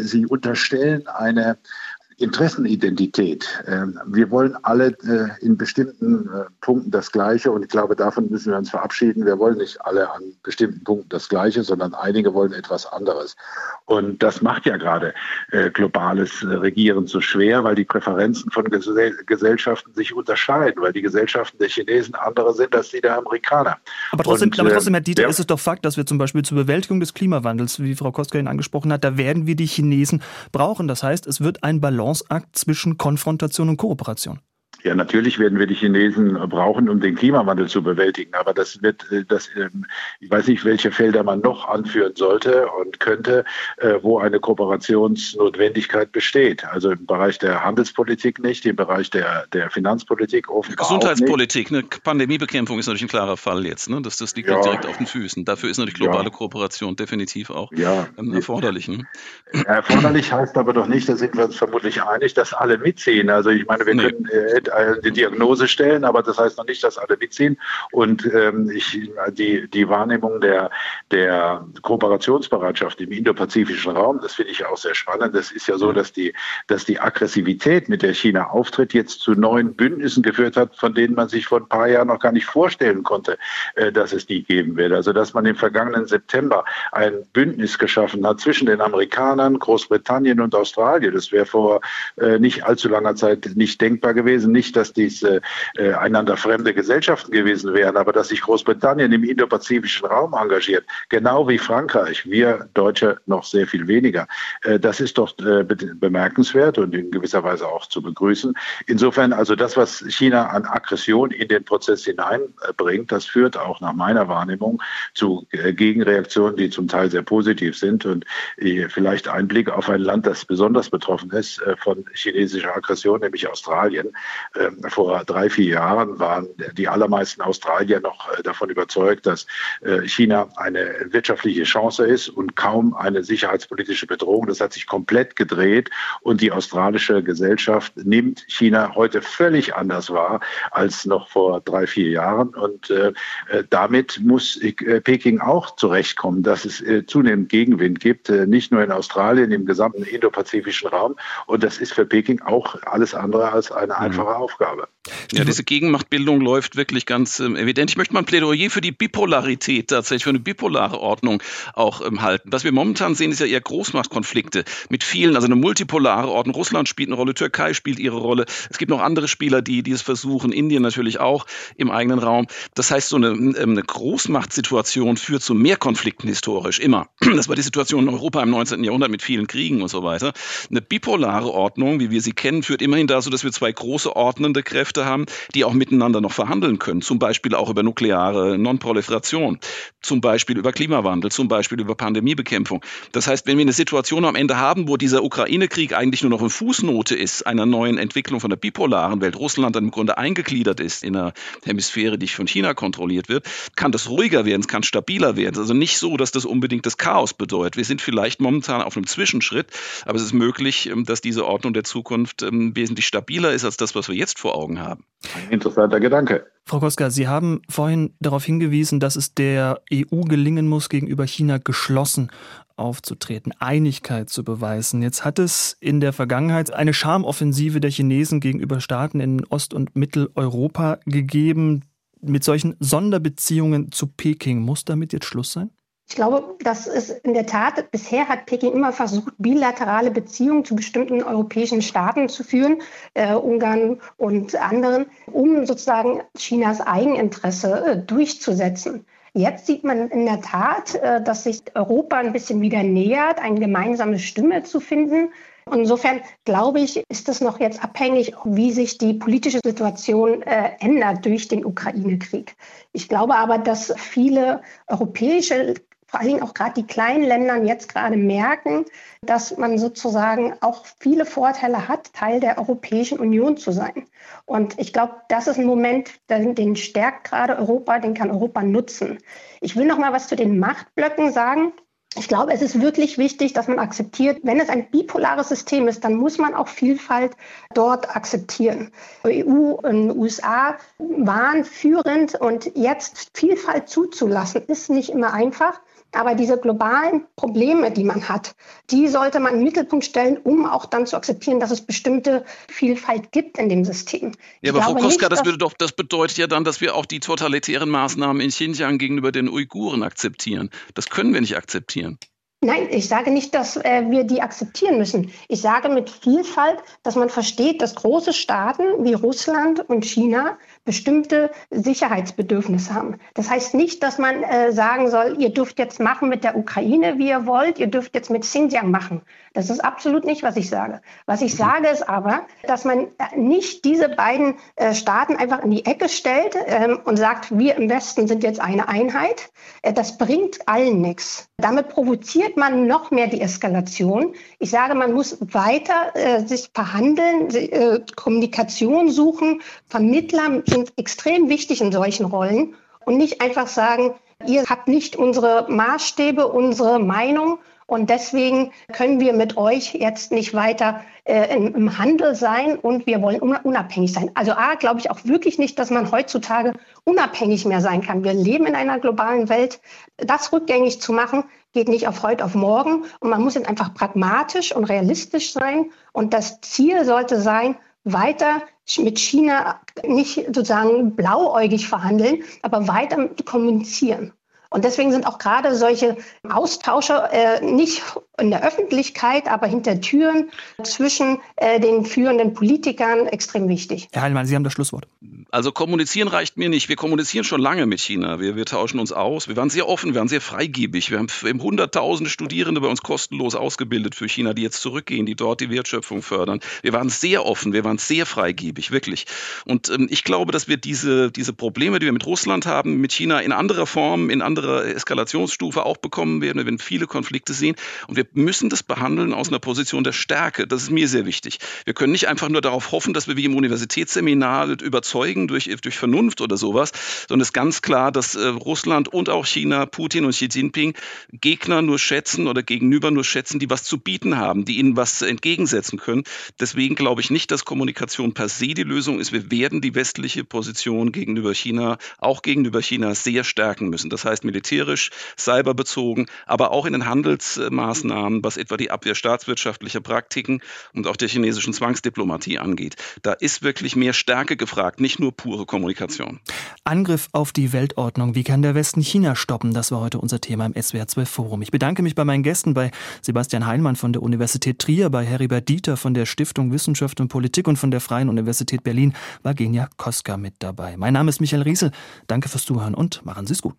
S4: Sie unterstellen eine Interessenidentität. Ähm, wir wollen alle äh, in bestimmten äh, Punkten das Gleiche und ich glaube, davon müssen wir uns verabschieden. Wir wollen nicht alle an bestimmten Punkten das Gleiche, sondern einige wollen etwas anderes. Und das macht ja gerade äh, globales Regieren so schwer, weil die Präferenzen von Gesellschaften sich unterscheiden, weil die Gesellschaften der Chinesen andere sind als die der Amerikaner.
S1: Aber trotzdem, und, aber trotzdem Herr Dieter, ja. ist es doch Fakt, dass wir zum Beispiel zur Bewältigung des Klimawandels, wie Frau Koska ihn angesprochen hat, da werden wir die Chinesen brauchen. Das heißt, es wird ein Balance Balanceakt zwischen Konfrontation und Kooperation.
S4: Ja, natürlich werden wir die Chinesen brauchen, um den Klimawandel zu bewältigen. Aber das wird, äh, das, ähm, ich weiß nicht, welche Felder man noch anführen sollte und könnte, äh, wo eine Kooperationsnotwendigkeit besteht. Also im Bereich der Handelspolitik nicht, im Bereich der, der Finanzpolitik
S2: offenbar Gesundheitspolitik, eine Pandemiebekämpfung ist natürlich ein klarer Fall jetzt. Ne? Das, das liegt ja. direkt auf den Füßen. Dafür ist natürlich globale ja. Kooperation definitiv auch ja. Ähm, erforderlich. Ne?
S4: Erforderlich heißt aber doch nicht, da sind wir uns vermutlich einig, dass alle mitziehen. Also ich meine, wir nee. können äh, eine Diagnose stellen, aber das heißt noch nicht, dass alle mitziehen. Und ähm, ich, die, die Wahrnehmung der, der Kooperationsbereitschaft im indopazifischen Raum, das finde ich auch sehr spannend. Das ist ja so, dass die, dass die Aggressivität, mit der China auftritt, jetzt zu neuen Bündnissen geführt hat, von denen man sich vor ein paar Jahren noch gar nicht vorstellen konnte, äh, dass es die geben wird. Also dass man im vergangenen September ein Bündnis geschaffen hat zwischen den Amerikanern, Großbritannien und Australien. Das wäre vor äh, nicht allzu langer Zeit nicht denkbar gewesen nicht, dass dies äh, einander fremde Gesellschaften gewesen wären, aber dass sich Großbritannien im indopazifischen Raum engagiert, genau wie Frankreich, wir Deutsche noch sehr viel weniger. Äh, das ist doch äh, bemerkenswert und in gewisser Weise auch zu begrüßen. Insofern also das, was China an Aggression in den Prozess hineinbringt, das führt auch nach meiner Wahrnehmung zu äh, Gegenreaktionen, die zum Teil sehr positiv sind und äh, vielleicht ein Blick auf ein Land, das besonders betroffen ist äh, von chinesischer Aggression, nämlich Australien. Ähm, vor drei, vier Jahren waren die allermeisten Australier noch äh, davon überzeugt, dass äh, China eine wirtschaftliche Chance ist und kaum eine sicherheitspolitische Bedrohung. Das hat sich komplett gedreht und die australische Gesellschaft nimmt China heute völlig anders wahr als noch vor drei, vier Jahren. Und äh, damit muss Peking auch zurechtkommen, dass es zunehmend Gegenwind gibt, nicht nur in Australien, im gesamten indopazifischen Raum. Und das ist für Peking auch alles andere als eine einfache Aufgabe.
S2: Ja, diese Gegenmachtbildung läuft wirklich ganz ähm, evident. Ich möchte mal ein Plädoyer für die Bipolarität tatsächlich, für eine bipolare Ordnung auch ähm, halten. Was wir momentan sehen, ist ja eher Großmachtkonflikte mit vielen, also eine multipolare Ordnung. Russland spielt eine Rolle, Türkei spielt ihre Rolle. Es gibt noch andere Spieler, die, die es versuchen, Indien natürlich auch im eigenen Raum. Das heißt, so eine, ähm, eine Großmachtsituation führt zu mehr Konflikten historisch, immer. Das war die Situation in Europa im 19. Jahrhundert mit vielen Kriegen und so weiter. Eine bipolare Ordnung, wie wir sie kennen, führt immerhin dazu, dass wir zwei große ordnende Kräfte haben, die auch miteinander noch verhandeln können. Zum Beispiel auch über nukleare Nonproliferation, zum Beispiel über Klimawandel, zum Beispiel über Pandemiebekämpfung. Das heißt, wenn wir eine Situation am Ende haben, wo dieser Ukraine-Krieg eigentlich nur noch eine Fußnote ist einer neuen Entwicklung von der bipolaren Welt, Russland dann im Grunde eingegliedert ist in einer Hemisphäre, die von China kontrolliert wird, kann das ruhiger werden, es kann stabiler werden. Also nicht so, dass das unbedingt das Chaos bedeutet. Wir sind vielleicht momentan auf einem Zwischenschritt, aber es ist möglich, ähm, dass diese Ordnung der Zukunft ähm, wesentlich stabiler ist als das, was wir jetzt vor Augen haben.
S4: Ein interessanter Gedanke.
S1: Frau Koska, Sie haben vorhin darauf hingewiesen, dass es der EU gelingen muss, gegenüber China geschlossen aufzutreten, Einigkeit zu beweisen. Jetzt hat es in der Vergangenheit eine Schamoffensive der Chinesen gegenüber Staaten in Ost- und Mitteleuropa gegeben. Mit solchen Sonderbeziehungen zu Peking muss damit jetzt Schluss sein?
S3: Ich glaube, das ist in der Tat, bisher hat Peking immer versucht, bilaterale Beziehungen zu bestimmten europäischen Staaten zu führen, äh, Ungarn und anderen, um sozusagen Chinas Eigeninteresse äh, durchzusetzen. Jetzt sieht man in der Tat, äh, dass sich Europa ein bisschen wieder nähert, eine gemeinsame Stimme zu finden. Insofern glaube ich, ist es noch jetzt abhängig, wie sich die politische Situation äh, ändert durch den Ukraine-Krieg. Ich glaube aber, dass viele europäische vor allen Dingen auch gerade die kleinen Länder jetzt gerade merken, dass man sozusagen auch viele Vorteile hat, Teil der Europäischen Union zu sein. Und ich glaube, das ist ein Moment, den, den stärkt gerade Europa, den kann Europa nutzen. Ich will noch mal was zu den Machtblöcken sagen. Ich glaube, es ist wirklich wichtig, dass man akzeptiert, wenn es ein bipolares System ist, dann muss man auch Vielfalt dort akzeptieren. Die EU und USA waren führend und jetzt Vielfalt zuzulassen, ist nicht immer einfach. Aber diese globalen Probleme, die man hat, die sollte man in den Mittelpunkt stellen, um auch dann zu akzeptieren, dass es bestimmte Vielfalt gibt in dem System.
S2: Ja, aber Frau Koska, das, würde doch, das bedeutet ja dann, dass wir auch die totalitären Maßnahmen in Xinjiang gegenüber den Uiguren akzeptieren. Das können wir nicht akzeptieren.
S3: Nein, ich sage nicht, dass äh, wir die akzeptieren müssen. Ich sage mit Vielfalt, dass man versteht, dass große Staaten wie Russland und China bestimmte Sicherheitsbedürfnisse haben. Das heißt nicht, dass man äh, sagen soll, ihr dürft jetzt machen mit der Ukraine, wie ihr wollt, ihr dürft jetzt mit Xinjiang machen. Das ist absolut nicht, was ich sage. Was ich sage, ist aber, dass man nicht diese beiden äh, Staaten einfach in die Ecke stellt ähm, und sagt, wir im Westen sind jetzt eine Einheit. Äh, das bringt allen nichts. Damit provoziert man noch mehr die Eskalation. Ich sage, man muss weiter äh, sich verhandeln, äh, Kommunikation suchen, Vermittler sind extrem wichtig in solchen Rollen und nicht einfach sagen, ihr habt nicht unsere Maßstäbe, unsere Meinung und deswegen können wir mit euch jetzt nicht weiter äh, im, Handel sein und wir wollen unabhängig sein. Also A, glaube ich auch wirklich nicht, dass man heutzutage unabhängig mehr sein kann. Wir leben in einer globalen Welt. Das rückgängig zu machen, geht nicht auf heute, auf morgen. Und man muss jetzt einfach pragmatisch und realistisch sein. Und das Ziel sollte sein, weiter mit China nicht sozusagen blauäugig verhandeln, aber weiter kommunizieren. Und deswegen sind auch gerade solche Austausche äh, nicht in der Öffentlichkeit, aber hinter Türen zwischen äh, den führenden Politikern extrem wichtig.
S1: Herr Heilmann, Sie haben das Schlusswort.
S2: Also kommunizieren reicht mir nicht. Wir kommunizieren schon lange mit China. Wir, wir tauschen uns aus. Wir waren sehr offen, wir waren sehr freigebig. Wir haben, hunderttausende Studierende bei uns kostenlos ausgebildet für China, die jetzt zurückgehen, die dort die Wertschöpfung fördern. Wir waren sehr offen, wir waren sehr freigebig, wirklich. Und ähm, ich glaube, dass wir diese, diese Probleme, die wir mit Russland haben, mit China in anderer Form, in anderer Eskalationsstufe auch bekommen werden. Wir werden viele Konflikte sehen. Und wir müssen das behandeln aus einer Position der Stärke. Das ist mir sehr wichtig. Wir können nicht einfach nur darauf hoffen, dass wir wie im Universitätsseminar überzeugen durch, durch Vernunft oder sowas, sondern es ist ganz klar, dass äh, Russland und auch China, Putin und Xi Jinping Gegner nur schätzen oder gegenüber nur schätzen, die was zu bieten haben, die ihnen was entgegensetzen können. Deswegen glaube ich nicht, dass Kommunikation per se die Lösung ist. Wir werden die westliche Position gegenüber China, auch gegenüber China, sehr stärken müssen. Das heißt militärisch, cyberbezogen, aber auch in den Handelsmaßnahmen was etwa die Abwehr staatswirtschaftlicher Praktiken und auch der chinesischen Zwangsdiplomatie angeht. Da ist wirklich mehr Stärke gefragt, nicht nur pure Kommunikation.
S1: Angriff auf die Weltordnung. Wie kann der Westen China stoppen? Das war heute unser Thema im SWR 12 Forum. Ich bedanke mich bei meinen Gästen, bei Sebastian Heinmann von der Universität Trier, bei Heribert Dieter von der Stiftung Wissenschaft und Politik und von der Freien Universität Berlin war Genia Koska mit dabei. Mein Name ist Michael Riesel. Danke fürs Zuhören und machen Sie es gut.